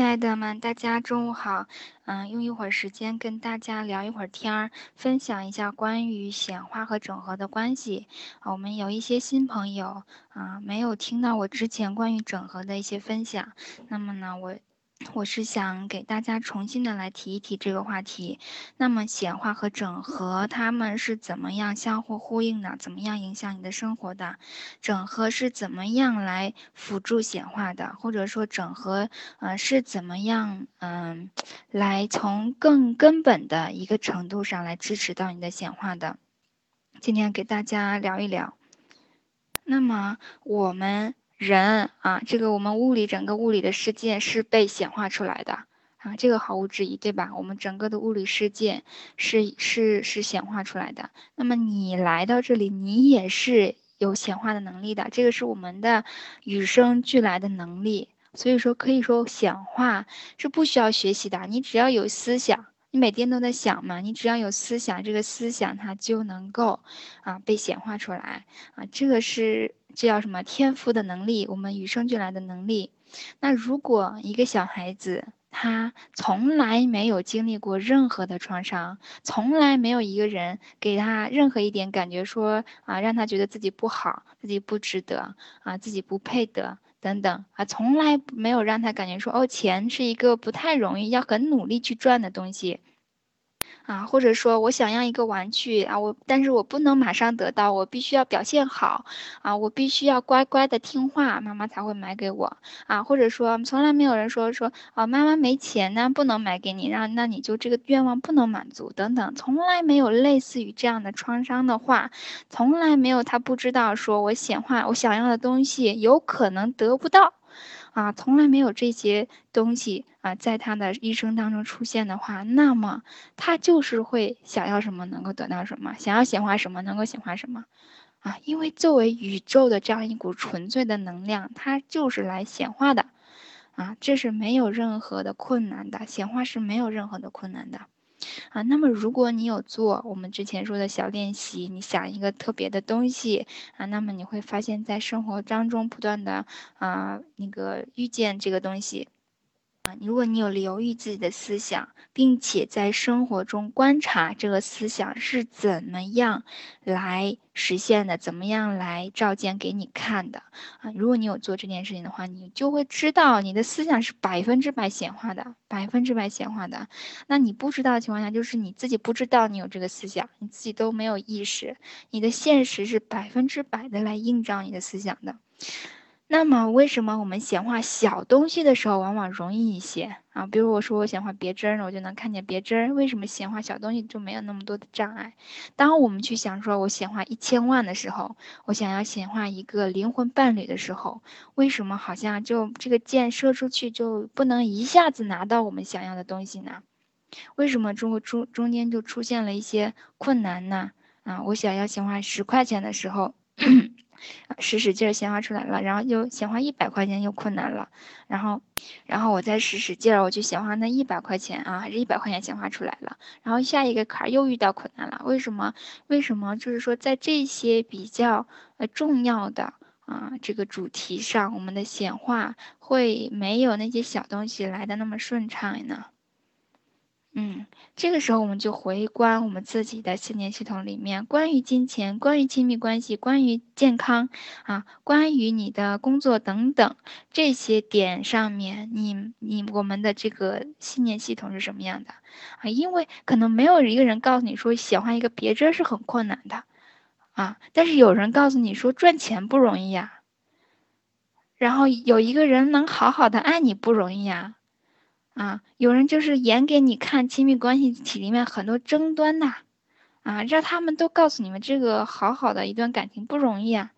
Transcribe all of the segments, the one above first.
亲爱的们，大家中午好。嗯，用一会儿时间跟大家聊一会儿天儿，分享一下关于显化和整合的关系。啊，我们有一些新朋友啊，没有听到我之前关于整合的一些分享。那么呢，我。我是想给大家重新的来提一提这个话题。那么显化和整合，它们是怎么样相互呼应的？怎么样影响你的生活的？整合是怎么样来辅助显化的？或者说整合，呃，是怎么样，嗯，来从更根本的一个程度上来支持到你的显化的？今天给大家聊一聊。那么我们。人啊，这个我们物理整个物理的世界是被显化出来的啊，这个毫无质疑，对吧？我们整个的物理世界是是是显化出来的。那么你来到这里，你也是有显化的能力的，这个是我们的与生俱来的能力。所以说，可以说显化是不需要学习的，你只要有思想，你每天都在想嘛，你只要有思想，这个思想它就能够啊被显化出来啊，这个是。这叫什么天赋的能力？我们与生俱来的能力。那如果一个小孩子他从来没有经历过任何的创伤，从来没有一个人给他任何一点感觉说啊，让他觉得自己不好，自己不值得啊，自己不配得等等啊，从来没有让他感觉说哦，钱是一个不太容易，要很努力去赚的东西。啊，或者说我想要一个玩具啊，我但是我不能马上得到，我必须要表现好啊，我必须要乖乖的听话，妈妈才会买给我啊。或者说从来没有人说说啊，妈妈没钱呢，不能买给你，让那你就这个愿望不能满足等等，从来没有类似于这样的创伤的话，从来没有他不知道说我显化我想要的东西有可能得不到。啊，从来没有这些东西啊，在他的一生当中出现的话，那么他就是会想要什么能够得到什么，想要显化什么能够显化什么，啊，因为作为宇宙的这样一股纯粹的能量，它就是来显化的，啊，这是没有任何的困难的，显化是没有任何的困难的。啊，那么如果你有做我们之前说的小练习，你想一个特别的东西啊，那么你会发现在生活当中不断的啊那个遇见这个东西。如果你有留意自己的思想，并且在生活中观察这个思想是怎么样来实现的，怎么样来照见给你看的啊？如果你有做这件事情的话，你就会知道你的思想是百分之百显化的，百分之百显化的。那你不知道的情况下，就是你自己不知道你有这个思想，你自己都没有意识，你的现实是百分之百的来映照你的思想的。那么，为什么我们显化小东西的时候往往容易一些啊？比如我说我显化别针，我就能看见别针。为什么显化小东西就没有那么多的障碍？当我们去想说我显化一千万的时候，我想要显化一个灵魂伴侣的时候，为什么好像就这个箭射出去就不能一下子拿到我们想要的东西呢？为什么中中中间就出现了一些困难呢？啊，我想要显化十块钱的时候。使使劲儿显化出来了，然后又显化一百块钱又困难了，然后，然后我再使使劲儿，我就显化那一百块钱啊，还是一百块钱显化出来了，然后下一个坎儿又遇到困难了，为什么？为什么？就是说在这些比较呃重要的啊这个主题上，我们的显化会没有那些小东西来的那么顺畅呢？嗯，这个时候我们就回观我们自己的信念系统里面，关于金钱、关于亲密关系、关于健康啊、关于你的工作等等这些点上面，你你我们的这个信念系统是什么样的啊？因为可能没有一个人告诉你说喜欢一个别针是很困难的啊，但是有人告诉你说赚钱不容易呀，然后有一个人能好好的爱你不容易呀。啊有人就是演给你看亲密关系体里面很多争端呐，啊，让他们都告诉你们这个好好的一段感情不容易啊。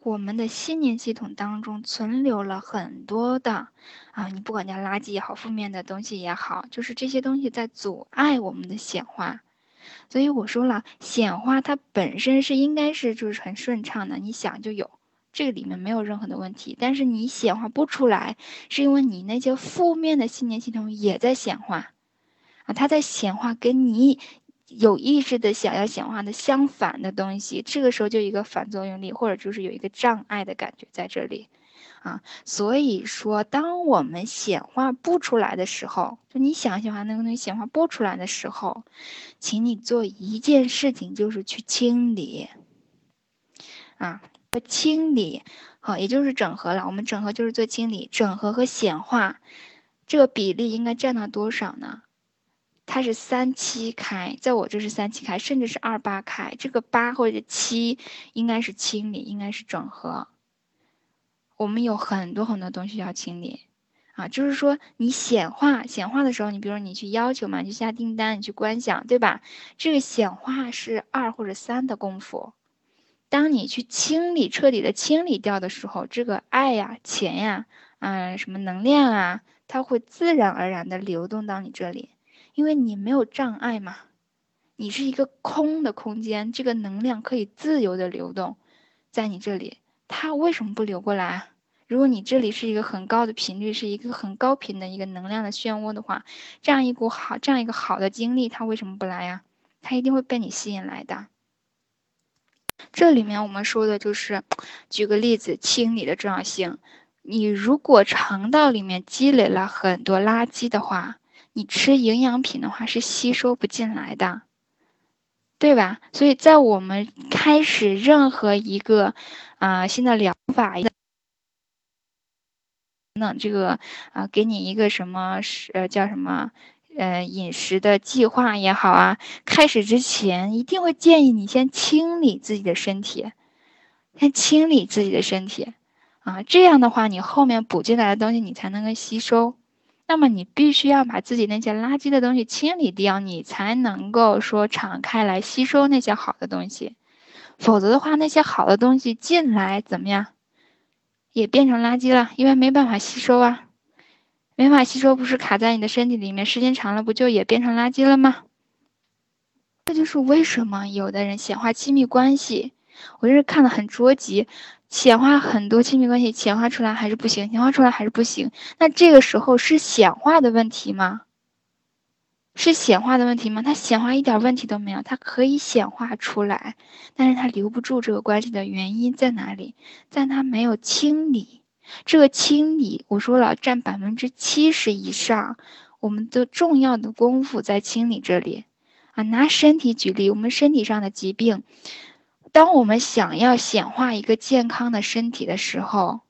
我们的信念系统当中存留了很多的啊，你不管叫垃圾也好，负面的东西也好，就是这些东西在阻碍我们的显化。所以我说了，显化它本身是应该是就是很顺畅的，你想就有。这个里面没有任何的问题，但是你显化不出来，是因为你那些负面的信念系统也在显化，啊，它在显化跟你有意识的想要显化的相反的东西，这个时候就一个反作用力，或者就是有一个障碍的感觉在这里，啊。所以说，当我们显化不出来的时候，就你想显化那个东西显化不出来的时候，请你做一件事情，就是去清理。啊，清理好，也就是整合了。我们整合就是做清理，整合和显化这个比例应该占到多少呢？它是三七开，在我这是三七开，甚至是二八开。这个八或者七应该是清理，应该是整合。我们有很多很多东西要清理啊，就是说你显化显化的时候，你比如说你去要求嘛，你去下订单，你去观想，对吧？这个显化是二或者三的功夫。当你去清理，彻底的清理掉的时候，这个爱呀、钱呀、嗯，什么能量啊，它会自然而然的流动到你这里。因为你没有障碍嘛，你是一个空的空间，这个能量可以自由的流动，在你这里，它为什么不流过来？如果你这里是一个很高的频率，是一个很高频的一个能量的漩涡的话，这样一股好，这样一个好的经历，它为什么不来呀？它一定会被你吸引来的。这里面我们说的就是，举个例子，清理的重要性。你如果肠道里面积累了很多垃圾的话，你吃营养品的话是吸收不进来的，对吧？所以在我们开始任何一个啊新的疗法，等这个啊给你一个什么是呃叫什么呃饮食的计划也好啊，开始之前一定会建议你先清理自己的身体，先清理自己的身体。啊，这样的话你后面补进来的东西你才能够吸收。那么你必须要把自己那些垃圾的东西清理掉，你才能够说敞开来吸收那些好的东西，否则的话，那些好的东西进来怎么样，也变成垃圾了，因为没办法吸收啊，没法吸收不是卡在你的身体里面，时间长了不就也变成垃圾了吗？这就是为什么有的人显化亲密关系，我就是看的很着急。显化很多亲密关系，显化出来还是不行，显化出来还是不行。那这个时候是显化的问题吗？是显化的问题吗？他显化一点问题都没有，它可以显化出来，但是他留不住这个关系的原因在哪里？在他没有清理。这个清理，我说了，占百分之七十以上，我们的重要的功夫在清理这里。啊，拿身体举例，我们身体上的疾病。当我们想要显化一个健康的身体的时候，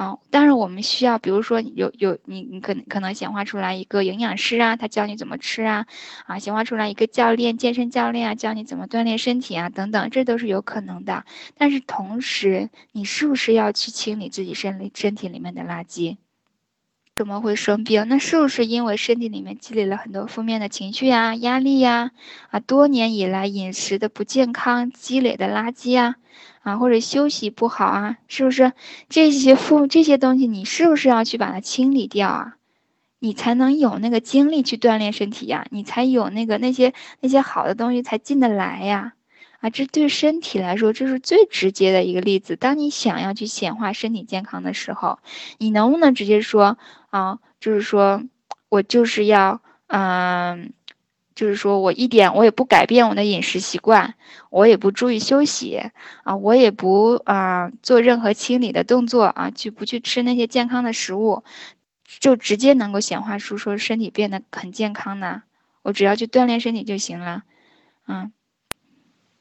啊，当然我们需要，比如说有有你你可能可能显化出来一个营养师啊，他教你怎么吃啊，啊，显化出来一个教练，健身教练啊，教你怎么锻炼身体啊，等等，这都是有可能的。但是同时，你是不是要去清理自己身里身体里面的垃圾？怎么会生病？那是不是因为身体里面积累了很多负面的情绪呀、压力呀？啊，多年以来饮食的不健康积累的垃圾呀，啊，啊或者休息不好啊，是不是这些负这些东西，你是不是要去把它清理掉啊？你才能有那个精力去锻炼身体呀，你才有那个那些那些好的东西才进得来呀。啊，这对身体来说，这是最直接的一个例子。当你想要去显化身体健康的时候，你能不能直接说啊？就是说，我就是要，嗯，就是说我一点我也不改变我的饮食习惯，我也不注意休息啊，我也不啊做任何清理的动作啊，去不去吃那些健康的食物，就直接能够显化出说身体变得很健康呢？我只要去锻炼身体就行了，嗯。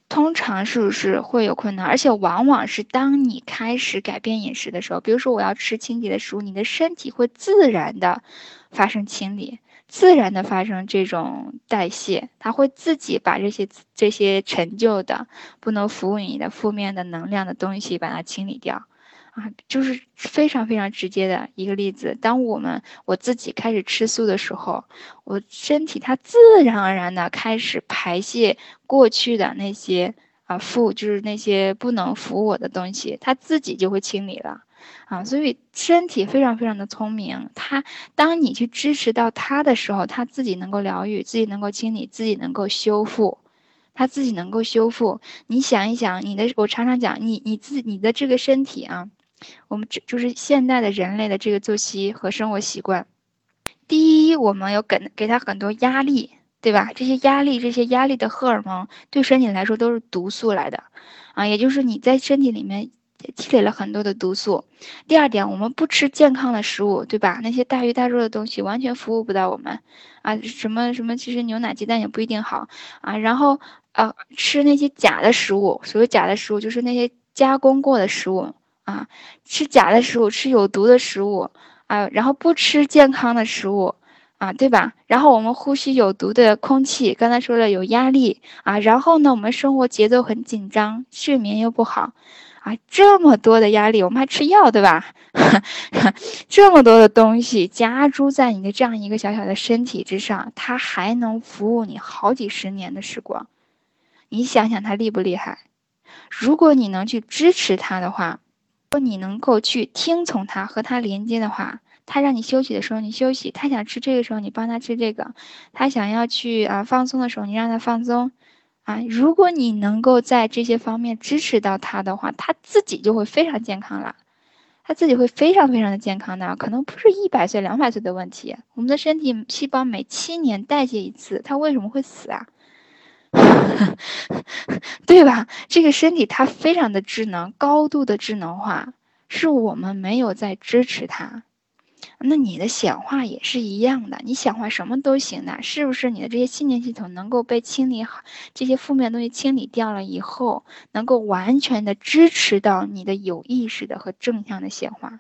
通常是不是会有困难？而且往往是当你开始改变饮食的时候，比如说我要吃清洁的食物，你的身体会自然的发生清理，自然的发生这种代谢，它会自己把这些这些陈旧的、不能服务你的负面的能量的东西把它清理掉。啊，就是非常非常直接的一个例子。当我们我自己开始吃素的时候，我身体它自然而然的开始排泄过去的那些啊负，就是那些不能服我的东西，它自己就会清理了。啊，所以身体非常非常的聪明。它当你去支持到它的时候，它自己能够疗愈，自己能够清理，自己能够修复，它自己能够修复。你想一想，你的我常常讲，你你自你的这个身体啊。我们这就是现代的人类的这个作息和生活习惯。第一，我们要给给他很多压力，对吧？这些压力，这些压力的荷尔蒙对身体来说都是毒素来的，啊，也就是你在身体里面积累了很多的毒素。第二点，我们不吃健康的食物，对吧？那些大鱼大肉的东西完全服务不到我们啊，什么什么，其实牛奶、鸡蛋也不一定好啊。然后呃，吃那些假的食物，所谓假的食物就是那些加工过的食物啊，吃假的食物，吃有毒的食物啊，然后不吃健康的食物。啊，对吧？然后我们呼吸有毒的空气，刚才说了有压力啊，然后呢，我们生活节奏很紧张，睡眠又不好，啊，这么多的压力，我们还吃药，对吧？这么多的东西加诸在你的这样一个小小的身体之上，它还能服务你好几十年的时光，你想想它厉不厉害？如果你能去支持它的话，如果你能够去听从它和它连接的话。他让你休息的时候，你休息；他想吃这个时候，你帮他吃这个；他想要去啊放松的时候，你让他放松。啊，如果你能够在这些方面支持到他的话，他自己就会非常健康了。他自己会非常非常的健康的，可能不是一百岁、两百岁的问题。我们的身体细胞每七年代谢一次，它为什么会死啊？对吧？这个身体它非常的智能，高度的智能化，是我们没有在支持它。那你的显化也是一样的，你显化什么都行的，是不是？你的这些信念系统能够被清理好，这些负面东西清理掉了以后，能够完全的支持到你的有意识的和正向的显化。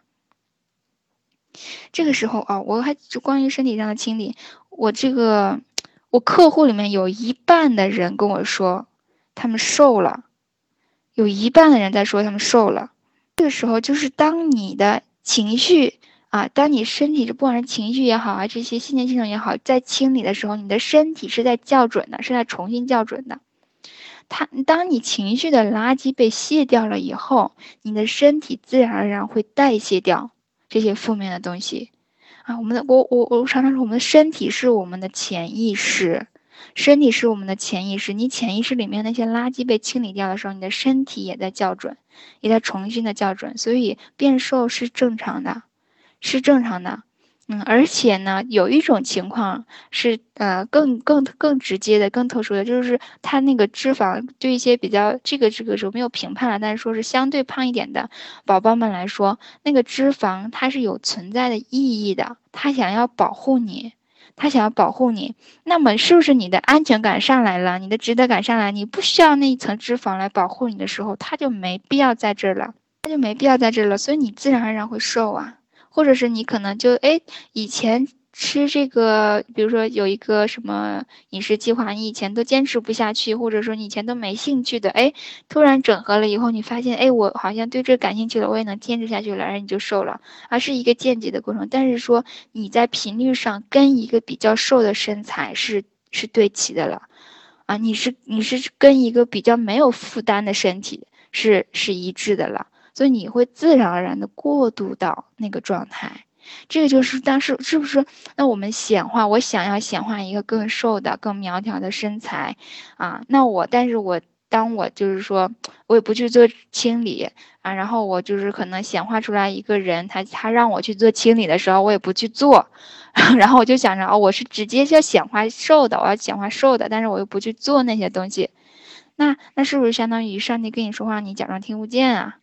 这个时候啊，我还就关于身体上的清理，我这个我客户里面有一半的人跟我说，他们瘦了，有一半的人在说他们瘦了。这个时候就是当你的情绪。啊，当你身体这，不管是情绪也好啊，这些信念系统也好，在清理的时候，你的身体是在校准的，是在重新校准的。它，当你情绪的垃圾被卸掉了以后，你的身体自然而然会代谢掉这些负面的东西。啊，我们的，我我我常常说，我们的身体是我们的潜意识，身体是我们的潜意识。你潜意识里面那些垃圾被清理掉的时候，你的身体也在校准，也在重新的校准，所以变瘦是正常的。是正常的，嗯，而且呢，有一种情况是，呃，更更更直接的、更特殊的，就是他那个脂肪对一些比较这个这个时候没有评判了，但是说是相对胖一点的宝宝们来说，那个脂肪它是有存在的意义的，他想要保护你，他想要保护你，那么是不是你的安全感上来了，你的值得感上来，你不需要那一层脂肪来保护你的时候，他就没必要在这儿了，他就没必要在这儿了，所以你自然而然会瘦啊。或者是你可能就哎，以前吃这个，比如说有一个什么饮食计划，你以前都坚持不下去，或者说你以前都没兴趣的，哎，突然整合了以后，你发现哎，我好像对这感兴趣了，我也能坚持下去了，然后你就瘦了，而是一个间接的过程。但是说你在频率上跟一个比较瘦的身材是是对齐的了，啊，你是你是跟一个比较没有负担的身体是是一致的了。所以你会自然而然的过渡到那个状态，这个就是但是是不是？那我们显化，我想要显化一个更瘦的、更苗条的身材，啊，那我，但是我当我就是说，我也不去做清理啊，然后我就是可能显化出来一个人，他他让我去做清理的时候，我也不去做，然后我就想着哦，我是直接要显化瘦的，我要显化瘦的，但是我又不去做那些东西，那那是不是相当于上帝跟你说话，你假装听不见啊？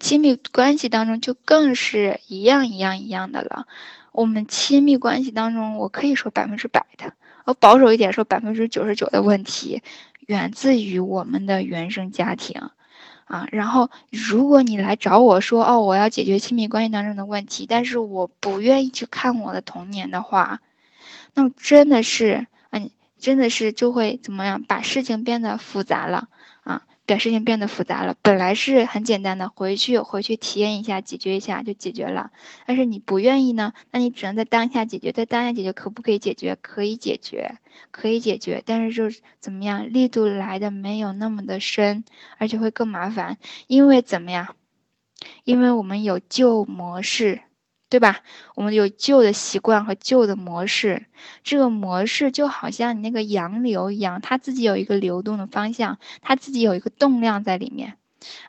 亲密关系当中就更是一样一样一样的了。我们亲密关系当中，我可以说百分之百的，我保守一点说百分之九十九的问题，源自于我们的原生家庭，啊。然后，如果你来找我说，哦，我要解决亲密关系当中的问题，但是我不愿意去看我的童年的话，那真的是，嗯，真的是就会怎么样，把事情变得复杂了，啊。把事情变得复杂了，本来是很简单的，回去回去体验一下，解决一下就解决了。但是你不愿意呢，那你只能在当下解决，在当下解决可不可以解决？可以解决，可以解决，但是就是怎么样，力度来的没有那么的深，而且会更麻烦，因为怎么样？因为我们有旧模式。对吧？我们有旧的习惯和旧的模式，这个模式就好像你那个洋流一样，它自己有一个流动的方向，它自己有一个动量在里面。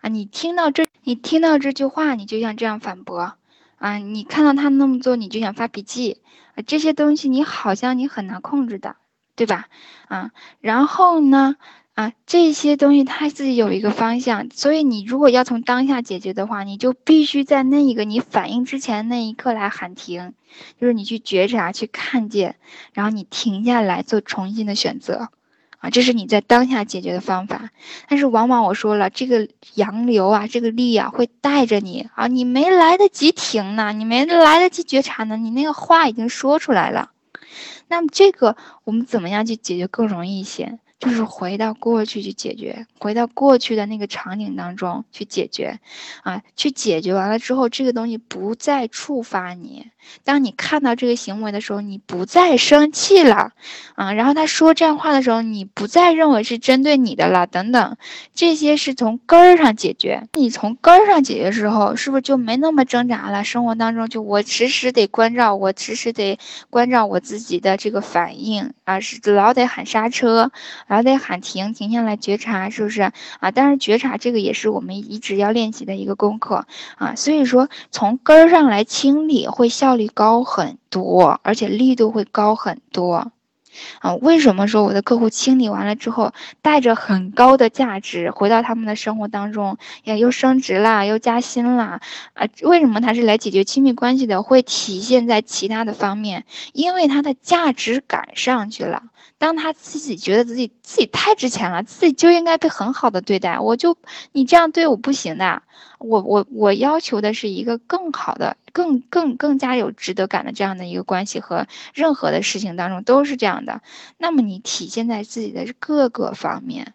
啊，你听到这，你听到这句话，你就像这样反驳。啊，你看到他那么做，你就想发脾气。啊，这些东西你好像你很难控制的，对吧？啊，然后呢？啊，这些东西它自己有一个方向，所以你如果要从当下解决的话，你就必须在那一个你反应之前那一刻来喊停，就是你去觉察、去看见，然后你停下来做重新的选择，啊，这是你在当下解决的方法。但是往往我说了，这个洋流啊，这个力啊，会带着你啊，你没来得及停呢，你没来得及觉察呢，你那个话已经说出来了。那么这个我们怎么样去解决更容易一些？就是回到过去去解决，回到过去的那个场景当中去解决，啊，去解决完了之后，这个东西不再触发你。当你看到这个行为的时候，你不再生气了，啊，然后他说这样话的时候，你不再认为是针对你的了，等等，这些是从根儿上解决。你从根儿上解决的时候，是不是就没那么挣扎了？生活当中就我时时得关照，我时时得关照我自己的这个反应啊，是老得喊刹车。然后再喊停，停下来觉察，是不是啊？但是觉察这个也是我们一直要练习的一个功课啊。所以说，从根儿上来清理会效率高很多，而且力度会高很多。啊，为什么说我的客户清理完了之后，带着很高的价值回到他们的生活当中，也又升职啦，又加薪啦？啊，为什么他是来解决亲密关系的？会体现在其他的方面，因为他的价值感上去了。当他自己觉得自己自己太值钱了，自己就应该被很好的对待，我就你这样对我不行的，我我我要求的是一个更好的、更更更加有值得感的这样的一个关系和任何的事情当中都是这样的。那么你体现在自己的各个方面。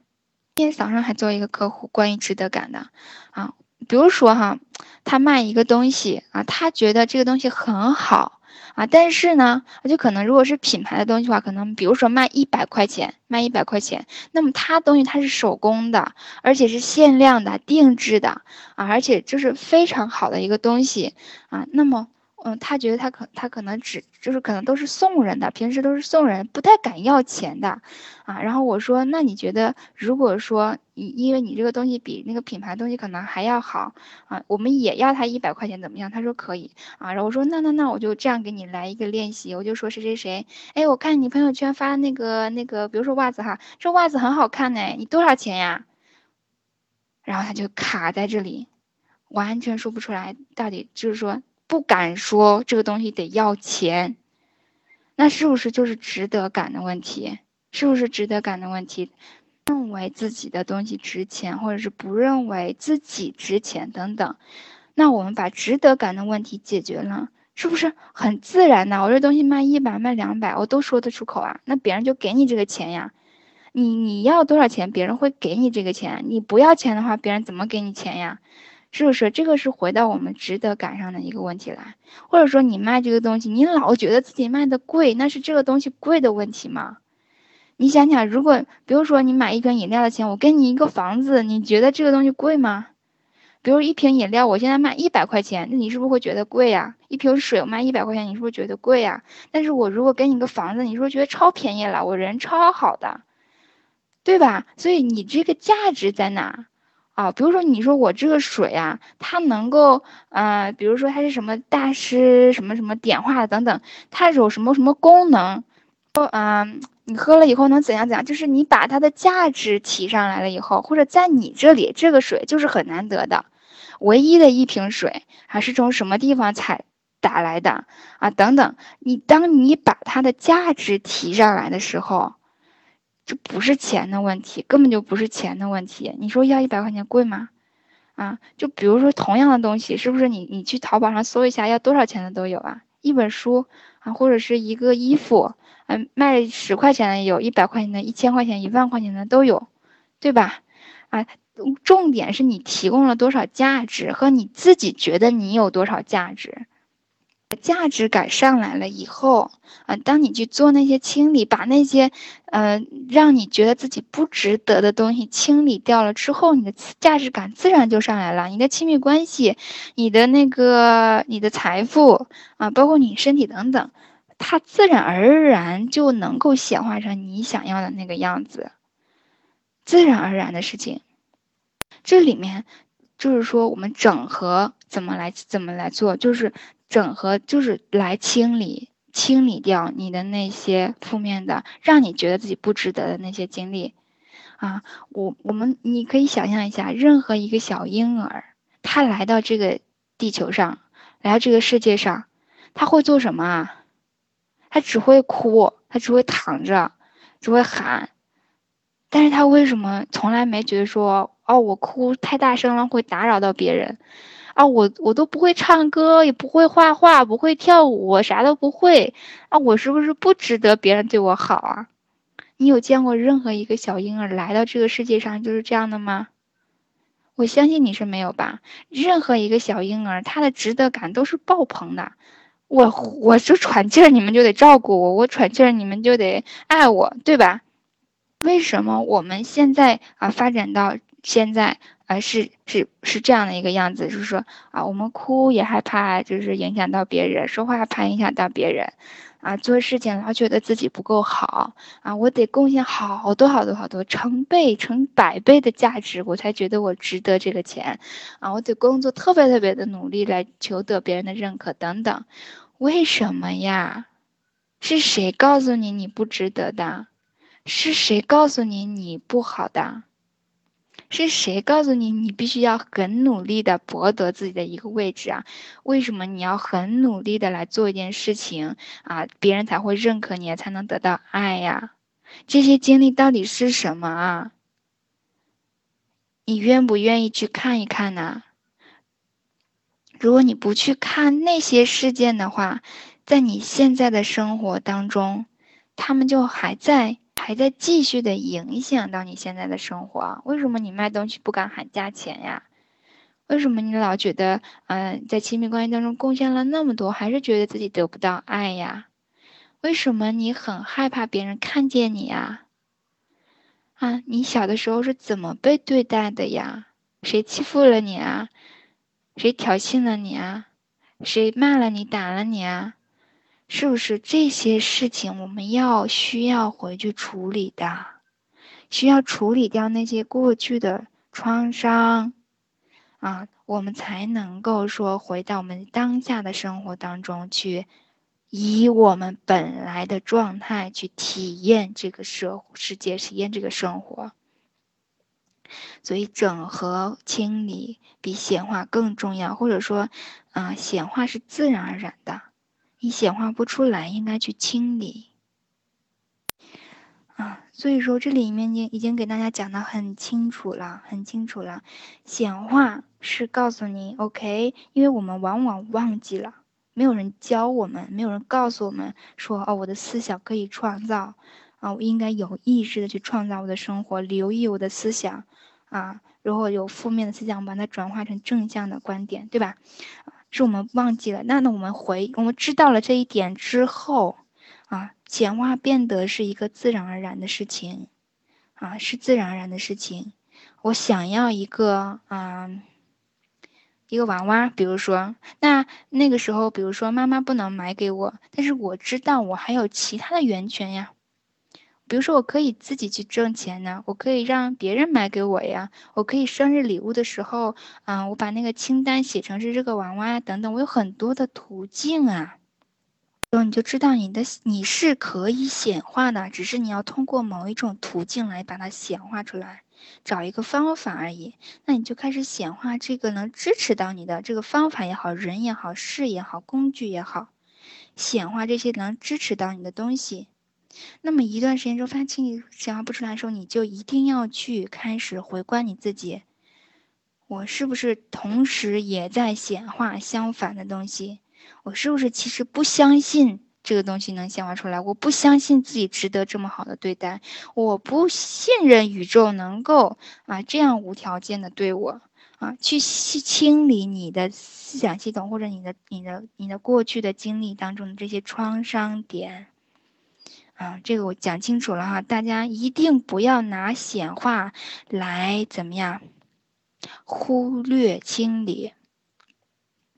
今天早上还做一个客户关于值得感的，啊，比如说哈，他卖一个东西啊，他觉得这个东西很好。啊，但是呢，就可能如果是品牌的东西的话，可能比如说卖一百块钱，卖一百块钱，那么它东西它是手工的，而且是限量的、定制的啊，而且就是非常好的一个东西啊，那么。嗯，他觉得他可他可能只就是可能都是送人的，平时都是送人，不太敢要钱的，啊。然后我说，那你觉得如果说你因为你这个东西比那个品牌东西可能还要好啊，我们也要他一百块钱怎么样？他说可以啊。然后我说那那那我就这样给你来一个练习，我就说谁谁谁，哎，我看你朋友圈发那个那个，比如说袜子哈，这袜子很好看呢，你多少钱呀？然后他就卡在这里，完全说不出来到底就是说。不敢说这个东西得要钱，那是不是就是值得感的问题？是不是值得感的问题？认为自己的东西值钱，或者是不认为自己值钱等等，那我们把值得感的问题解决了，是不是很自然的？我这东西卖一百，卖两百，我都说得出口啊，那别人就给你这个钱呀。你你要多少钱，别人会给你这个钱。你不要钱的话，别人怎么给你钱呀？是不是这个是回到我们值得感上的一个问题来？或者说你卖这个东西，你老觉得自己卖的贵，那是这个东西贵的问题吗？你想想，如果比如说你买一瓶饮料的钱，我给你一个房子，你觉得这个东西贵吗？比如一瓶饮料，我现在卖一百块钱，那你是不是会觉得贵呀？一瓶水我卖一百块钱，你是不是觉得贵呀？但是我如果给你个房子，你是不是觉得超便宜了？我人超好的，对吧？所以你这个价值在哪？啊，比如说你说我这个水啊，它能够，呃，比如说它是什么大师什么什么点化的等等，它有什么什么功能？说，嗯，你喝了以后能怎样怎样？就是你把它的价值提上来了以后，或者在你这里这个水就是很难得的，唯一的一瓶水，还是从什么地方采打来的啊？等等，你当你把它的价值提上来的时候。不是钱的问题，根本就不是钱的问题。你说要一百块钱贵吗？啊，就比如说同样的东西，是不是你你去淘宝上搜一下，要多少钱的都有啊？一本书啊，或者是一个衣服，嗯，卖十块钱的有，一百块钱的，一千块钱、一万块钱的都有，对吧？啊，重点是你提供了多少价值，和你自己觉得你有多少价值。价值感上来了以后，啊，当你去做那些清理，把那些，呃，让你觉得自己不值得的东西清理掉了之后，你的价值感自然就上来了。你的亲密关系，你的那个，你的财富，啊，包括你身体等等，它自然而然就能够显化成你想要的那个样子，自然而然的事情。这里面就是说，我们整合怎么来怎么来做，就是。整合就是来清理、清理掉你的那些负面的，让你觉得自己不值得的那些经历，啊，我我们你可以想象一下，任何一个小婴儿，他来到这个地球上，来到这个世界上，他会做什么啊？他只会哭，他只会躺着，只会喊。但是他为什么从来没觉得说，哦，我哭太大声了会打扰到别人？啊，我我都不会唱歌，也不会画画，不会跳舞，我啥都不会。啊，我是不是不值得别人对我好啊？你有见过任何一个小婴儿来到这个世界上就是这样的吗？我相信你是没有吧。任何一个小婴儿，他的值得感都是爆棚的。我我就喘气儿，你们就得照顾我；我喘气儿，你们就得爱我，对吧？为什么我们现在啊发展到现在？啊，是是是这样的一个样子，就是说啊，我们哭也害怕，就是影响到别人；说话怕影响到别人，啊，做事情老觉得自己不够好，啊，我得贡献好多好多好多成倍成百倍的价值，我才觉得我值得这个钱，啊，我得工作特别特别的努力来求得别人的认可等等。为什么呀？是谁告诉你你不值得的？是谁告诉你你不好的？是谁告诉你你必须要很努力的博得自己的一个位置啊？为什么你要很努力的来做一件事情啊？别人才会认可你，才能得到爱呀？这些经历到底是什么啊？你愿不愿意去看一看呢？如果你不去看那些事件的话，在你现在的生活当中，他们就还在。还在继续的影响到你现在的生活。为什么你卖东西不敢喊价钱呀？为什么你老觉得，嗯，在亲密关系当中贡献了那么多，还是觉得自己得不到爱呀？为什么你很害怕别人看见你呀？啊，你小的时候是怎么被对待的呀？谁欺负了你啊？谁挑衅了你啊？谁骂了你、打了你啊？是不是这些事情我们要需要回去处理的？需要处理掉那些过去的创伤啊，我们才能够说回到我们当下的生活当中去，以我们本来的状态去体验这个社世界，体验这个生活。所以，整合清理比显化更重要，或者说，啊，显化是自然而然的。你显化不出来，应该去清理啊。所以说，这里面已经已经给大家讲的很清楚了，很清楚了。显化是告诉你，OK，因为我们往往忘记了，没有人教我们，没有人告诉我们说，哦，我的思想可以创造啊，我应该有意识的去创造我的生活，留意我的思想啊。如果有负面的思想，把它转化成正向的观点，对吧？是我们忘记了，那那我们回，我们知道了这一点之后，啊，显化变得是一个自然而然的事情，啊，是自然而然的事情。我想要一个啊，一个娃娃，比如说，那那个时候，比如说妈妈不能买给我，但是我知道我还有其他的源泉呀。比如说，我可以自己去挣钱呢，我可以让别人买给我呀，我可以生日礼物的时候，嗯，我把那个清单写成是这个娃娃呀，等等，我有很多的途径啊。然后你就知道你的你是可以显化的，只是你要通过某一种途径来把它显化出来，找一个方法而已。那你就开始显化这个能支持到你的这个方法也好，人也好，事也好，工具也好，显化这些能支持到你的东西。那么一段时间之后，发现清理显化不出来的时候，你就一定要去开始回观你自己，我是不是同时也在显化相反的东西？我是不是其实不相信这个东西能显化出来？我不相信自己值得这么好的对待，我不信任宇宙能够啊这样无条件的对我啊去清理你的思想系统或者你的你的你的过去的经历当中的这些创伤点。啊，这个我讲清楚了哈，大家一定不要拿显化来怎么样忽略清理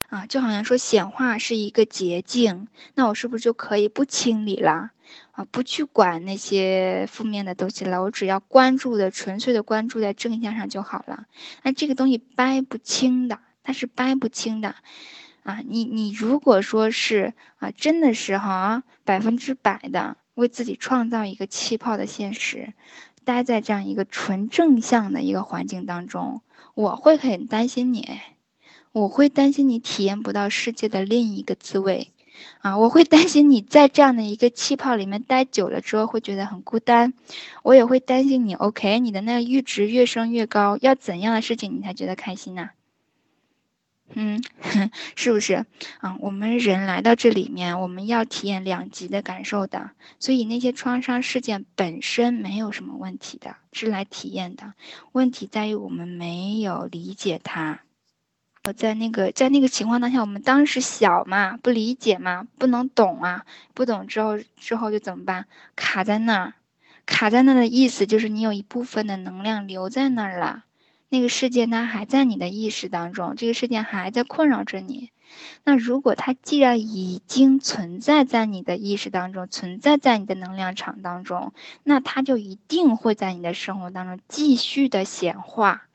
啊，就好像说显化是一个捷径，那我是不是就可以不清理了啊？不去管那些负面的东西了，我只要关注的纯粹的关注在正向上就好了。那这个东西掰不清的，它是掰不清的啊。你你如果说是啊，真的是哈百分之百的。为自己创造一个气泡的现实，待在这样一个纯正向的一个环境当中，我会很担心你，我会担心你体验不到世界的另一个滋味。啊，我会担心你在这样的一个气泡里面待久了之后会觉得很孤单，我也会担心你。OK，你的那个阈值越升越高，要怎样的事情你才觉得开心呢？嗯，是不是？啊，我们人来到这里面，我们要体验两极的感受的，所以那些创伤事件本身没有什么问题的，是来体验的。问题在于我们没有理解它。我在那个在那个情况当下，我们当时小嘛，不理解嘛，不能懂啊，不懂之后之后就怎么办？卡在那儿，卡在那儿的意思就是你有一部分的能量留在那儿了，那个事件它还在你的意识当中，这个事件还在困扰着你。那如果它既然已经存在在你的意识当中，存在在你的能量场当中，那它就一定会在你的生活当中继续的显化。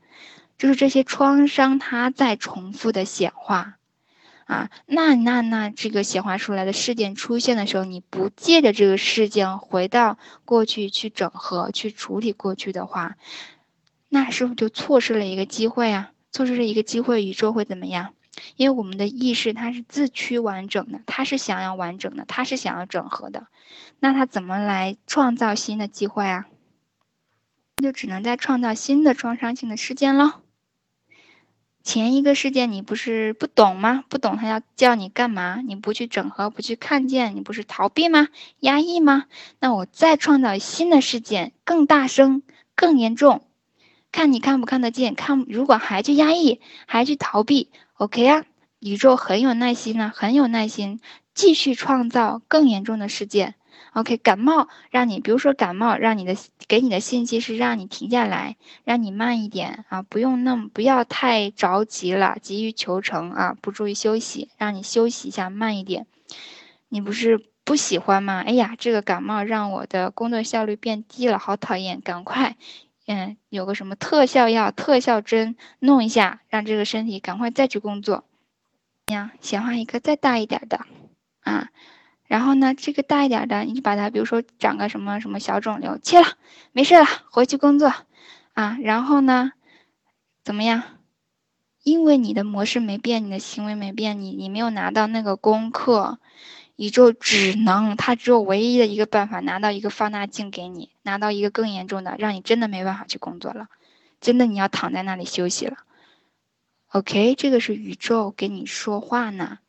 就是这些创伤，它在重复的显化，啊，那那那这个显化出来的事件出现的时候，你不借着这个事件回到过去去整合、去处理过去的话，那是不是就错失了一个机会啊？错失了一个机会，宇宙会怎么样？因为我们的意识它是自驱完整的，它是想要完整的，它是想要整合的，那它怎么来创造新的机会啊？就只能在创造新的创伤性的事件喽。前一个事件你不是不懂吗？不懂他要叫你干嘛？你不去整合，不去看见，你不是逃避吗？压抑吗？那我再创造新的事件，更大声、更严重，看你看不看得见？看，如果还去压抑，还去逃避，OK 啊？宇宙很有耐心啊，很有耐心，继续创造更严重的事件。OK，感冒让你，比如说感冒让你的给你的信息是让你停下来，让你慢一点啊，不用那么不要太着急了，急于求成啊，不注意休息，让你休息一下，慢一点。你不是不喜欢吗？哎呀，这个感冒让我的工作效率变低了，好讨厌！赶快，嗯，有个什么特效药、特效针弄一下，让这个身体赶快再去工作。呀，显化一个再大一点的啊。然后呢，这个大一点的，你就把它，比如说长个什么什么小肿瘤，切了，没事了，回去工作，啊，然后呢，怎么样？因为你的模式没变，你的行为没变，你你没有拿到那个功课，宇宙只能，它只有唯一的一个办法，拿到一个放大镜给你，拿到一个更严重的，让你真的没办法去工作了，真的你要躺在那里休息了。OK，这个是宇宙给你说话呢。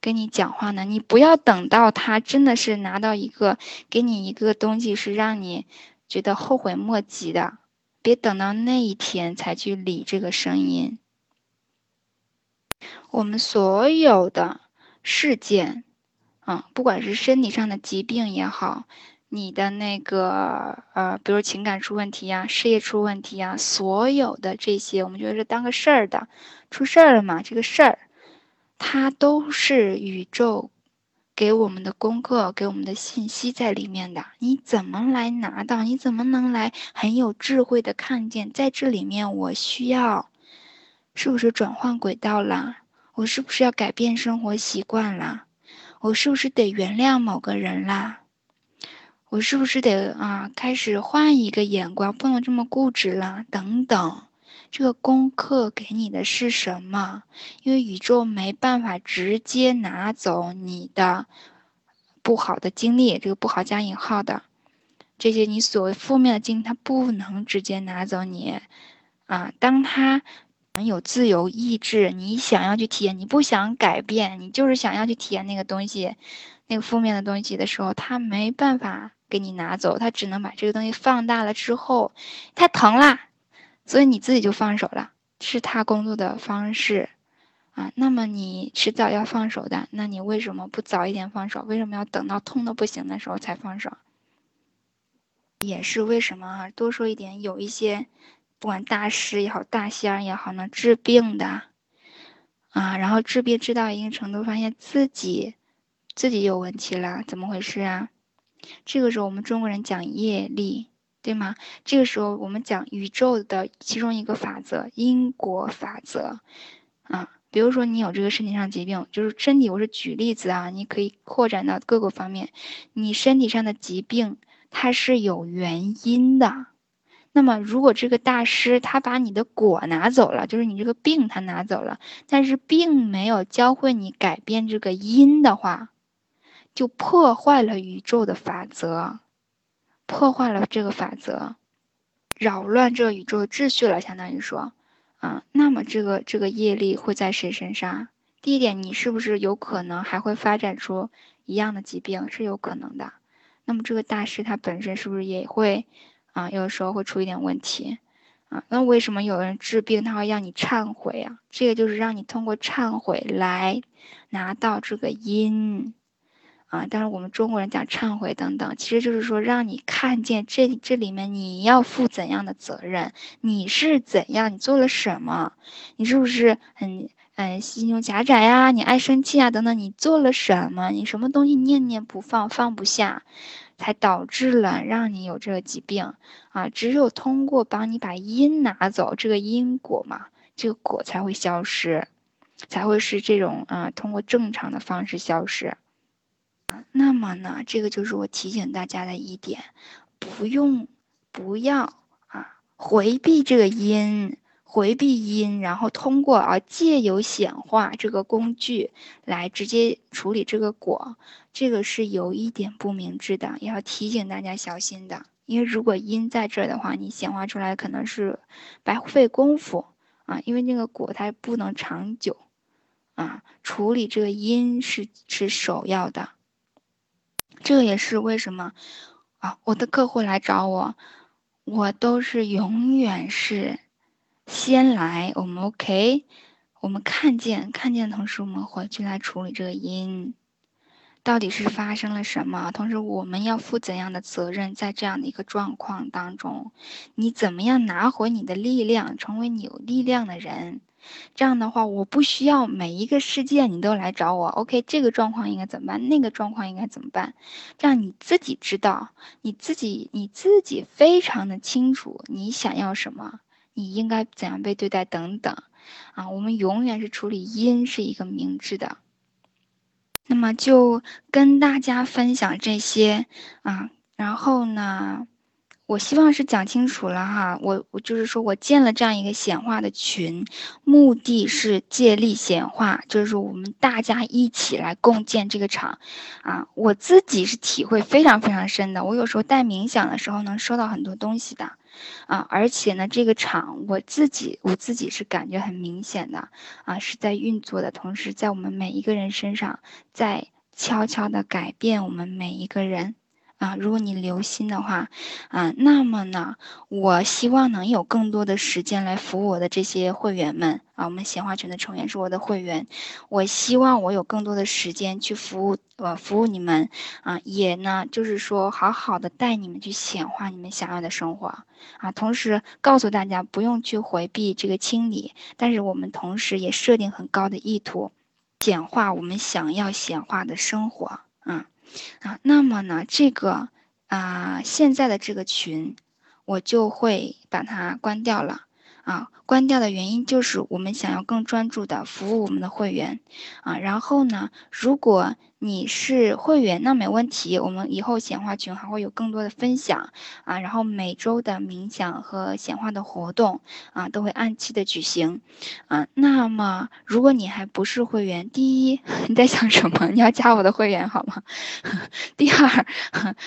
跟你讲话呢，你不要等到他真的是拿到一个给你一个东西，是让你觉得后悔莫及的，别等到那一天才去理这个声音。我们所有的事件，啊，不管是身体上的疾病也好，你的那个呃，比如情感出问题呀，事业出问题呀，所有的这些，我们觉得是当个事儿的，出事儿了嘛，这个事儿。它都是宇宙给我们的功课，给我们的信息在里面的。你怎么来拿到？你怎么能来很有智慧的看见，在这里面我需要，是不是转换轨道了？我是不是要改变生活习惯了？我是不是得原谅某个人啦？我是不是得啊开始换一个眼光，不能这么固执了？等等。这个功课给你的是什么？因为宇宙没办法直接拿走你的不好的经历，这个不好加引号的，这些你所谓负面的经历，它不能直接拿走你啊。当他有自由意志，你想要去体验，你不想改变，你就是想要去体验那个东西，那个负面的东西的时候，他没办法给你拿走，他只能把这个东西放大了之后，它疼啦。所以你自己就放手了，是他工作的方式，啊，那么你迟早要放手的，那你为什么不早一点放手？为什么要等到痛的不行的时候才放手？也是为什么啊？多说一点，有一些，不管大师也好，大仙儿也好呢，治病的，啊，然后治病治到一定程度，发现自己自己有问题了，怎么回事啊？这个时候我们中国人讲业力。对吗？这个时候我们讲宇宙的其中一个法则——因果法则，啊，比如说你有这个身体上疾病，就是身体，我是举例子啊，你可以扩展到各个方面。你身体上的疾病，它是有原因的，那么，如果这个大师他把你的果拿走了，就是你这个病他拿走了，但是并没有教会你改变这个因的话，就破坏了宇宙的法则，破坏了这个法则，扰乱这个宇宙秩序了，相当于说，啊，那么这个这个业力会在谁身上？第一点，你是不是有可能还会发展出一样的疾病？是有可能的。那么这个大师他本身是不是也会？啊，有的时候会出一点问题，啊，那为什么有人治病他会让你忏悔啊？这个就是让你通过忏悔来拿到这个因，啊，但是我们中国人讲忏悔等等，其实就是说让你看见这这里面你要负怎样的责任，你是怎样，你做了什么，你是不是很嗯心胸狭窄呀？你爱生气啊等等，你做了什么？你什么东西念念不放，放不下？才导致了让你有这个疾病啊！只有通过帮你把因拿走，这个因果嘛，这个果才会消失，才会是这种啊，通过正常的方式消失。那么呢，这个就是我提醒大家的一点，不用，不要啊，回避这个因。回避因，然后通过啊借由显化这个工具来直接处理这个果，这个是有一点不明智的，要提醒大家小心的。因为如果因在这儿的话，你显化出来可能是白费功夫啊，因为那个果它不能长久啊，处理这个因是是首要的。这个也是为什么啊，我的客户来找我，我都是永远是。先来，我们 OK，我们看见看见的，同时我们回去来处理这个因，到底是发生了什么？同时我们要负怎样的责任？在这样的一个状况当中，你怎么样拿回你的力量，成为你有力量的人？这样的话，我不需要每一个事件你都来找我，OK，这个状况应该怎么办？那个状况应该怎么办？这样你自己知道，你自己你自己非常的清楚你想要什么。你应该怎样被对待？等等，啊，我们永远是处理因是一个明智的。那么就跟大家分享这些啊，然后呢？我希望是讲清楚了哈，我我就是说我建了这样一个显化的群，目的是借力显化，就是我们大家一起来共建这个场，啊，我自己是体会非常非常深的，我有时候带冥想的时候能收到很多东西的，啊，而且呢，这个场我自己我自己是感觉很明显的，啊，是在运作的同时，在我们每一个人身上，在悄悄的改变我们每一个人。啊，如果你留心的话，啊，那么呢，我希望能有更多的时间来服务我的这些会员们啊。我们显化群的成员是我的会员，我希望我有更多的时间去服务呃服务你们啊，也呢就是说好好的带你们去显化你们想要的生活啊。同时告诉大家不用去回避这个清理，但是我们同时也设定很高的意图，显化我们想要显化的生活啊。那么呢，这个啊，现在的这个群，我就会把它关掉了。啊，关掉的原因就是我们想要更专注的服务我们的会员。啊，然后呢，如果你是会员，那没问题。我们以后显化群还会有更多的分享啊，然后每周的冥想和显化的活动啊，都会按期的举行啊。那么，如果你还不是会员，第一，你在想什么？你要加我的会员好吗？第二，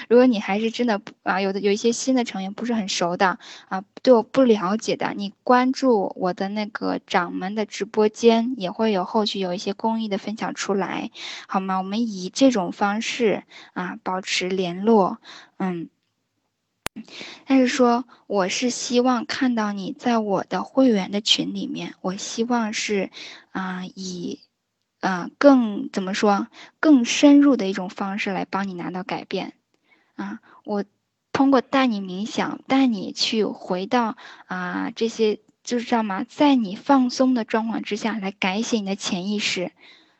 如果你还是真的啊，有的有一些新的成员不是很熟的啊，对我不了解的，你关注我的那个掌门的直播间，也会有后续有一些公益的分享出来，好吗？我们。以这种方式啊保持联络，嗯，但是说我是希望看到你在我的会员的群里面，我希望是啊以啊更怎么说更深入的一种方式来帮你拿到改变啊，我通过带你冥想，带你去回到啊这些就是知道吗？在你放松的状况之下来改写你的潜意识。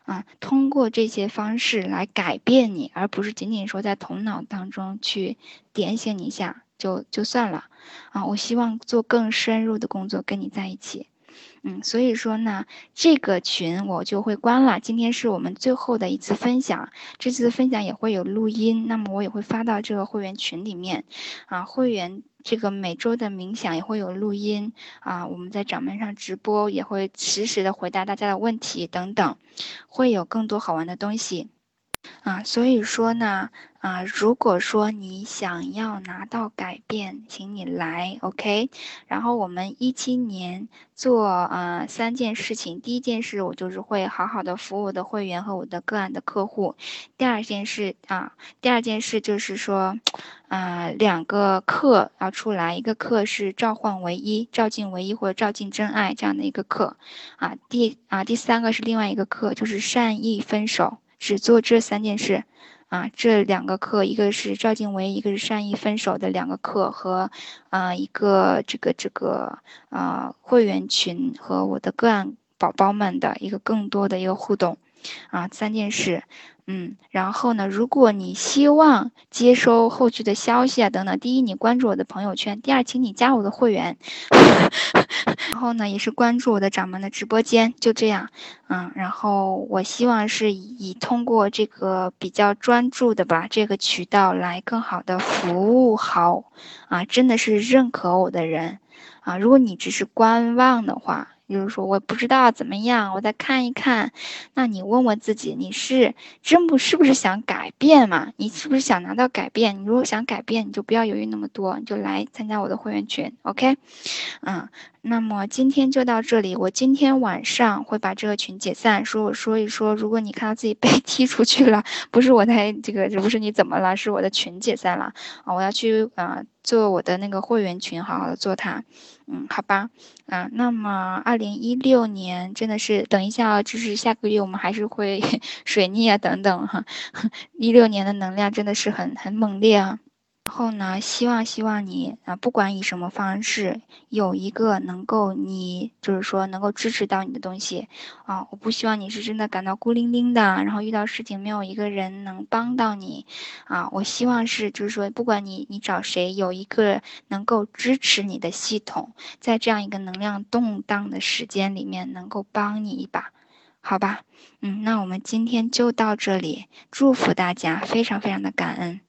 啊，通过这些方式来改变你，而不是仅仅说在头脑当中去点醒你一下就就算了。啊，我希望做更深入的工作跟你在一起。嗯，所以说呢，这个群我就会关了。今天是我们最后的一次分享，这次分享也会有录音，那么我也会发到这个会员群里面。啊，会员这个每周的冥想也会有录音啊，我们在掌门上直播也会实时的回答大家的问题等等，会有更多好玩的东西。啊，所以说呢，啊，如果说你想要拿到改变，请你来，OK。然后我们一七年做呃三件事情，第一件事我就是会好好的服务我的会员和我的个案的客户。第二件事啊，第二件事就是说，啊，两个课要出来，一个课是召唤唯一、照进唯一或者照进真爱这样的一个课，啊，第啊第三个是另外一个课，就是善意分手。只做这三件事，啊，这两个课，一个是赵静薇，一个是善意分手的两个课和，啊，一个这个这个啊会员群和我的个案宝宝们的一个更多的一个互动，啊，三件事。嗯，然后呢，如果你希望接收后续的消息啊等等，第一，你关注我的朋友圈；第二，请你加我的会员。然后呢，也是关注我的掌门的直播间，就这样。嗯，然后我希望是以通过这个比较专注的吧这个渠道来更好的服务好啊，真的是认可我的人啊。如果你只是观望的话。比如说，我不知道怎么样，我再看一看。那你问问自己，你是真不是不是想改变嘛？你是不是想拿到改变？你如果想改变，你就不要犹豫那么多，你就来参加我的会员群，OK？嗯。那么今天就到这里，我今天晚上会把这个群解散，说我说一说，如果你看到自己被 踢出去了，不是我在这个，不是你怎么了，是我的群解散了啊，我要去啊做我的那个会员群，好好的做它，嗯，好吧，啊，那么二零一六年真的是，等一下，就是下个月我们还是会 水逆啊等等哈，一六年的能量真的是很很猛烈啊。后呢，希望希望你啊，不管以什么方式，有一个能够你就是说能够支持到你的东西啊。我不希望你是真的感到孤零零的，然后遇到事情没有一个人能帮到你啊。我希望是就是说，不管你你找谁，有一个能够支持你的系统，在这样一个能量动荡的时间里面，能够帮你一把，好吧？嗯，那我们今天就到这里，祝福大家，非常非常的感恩。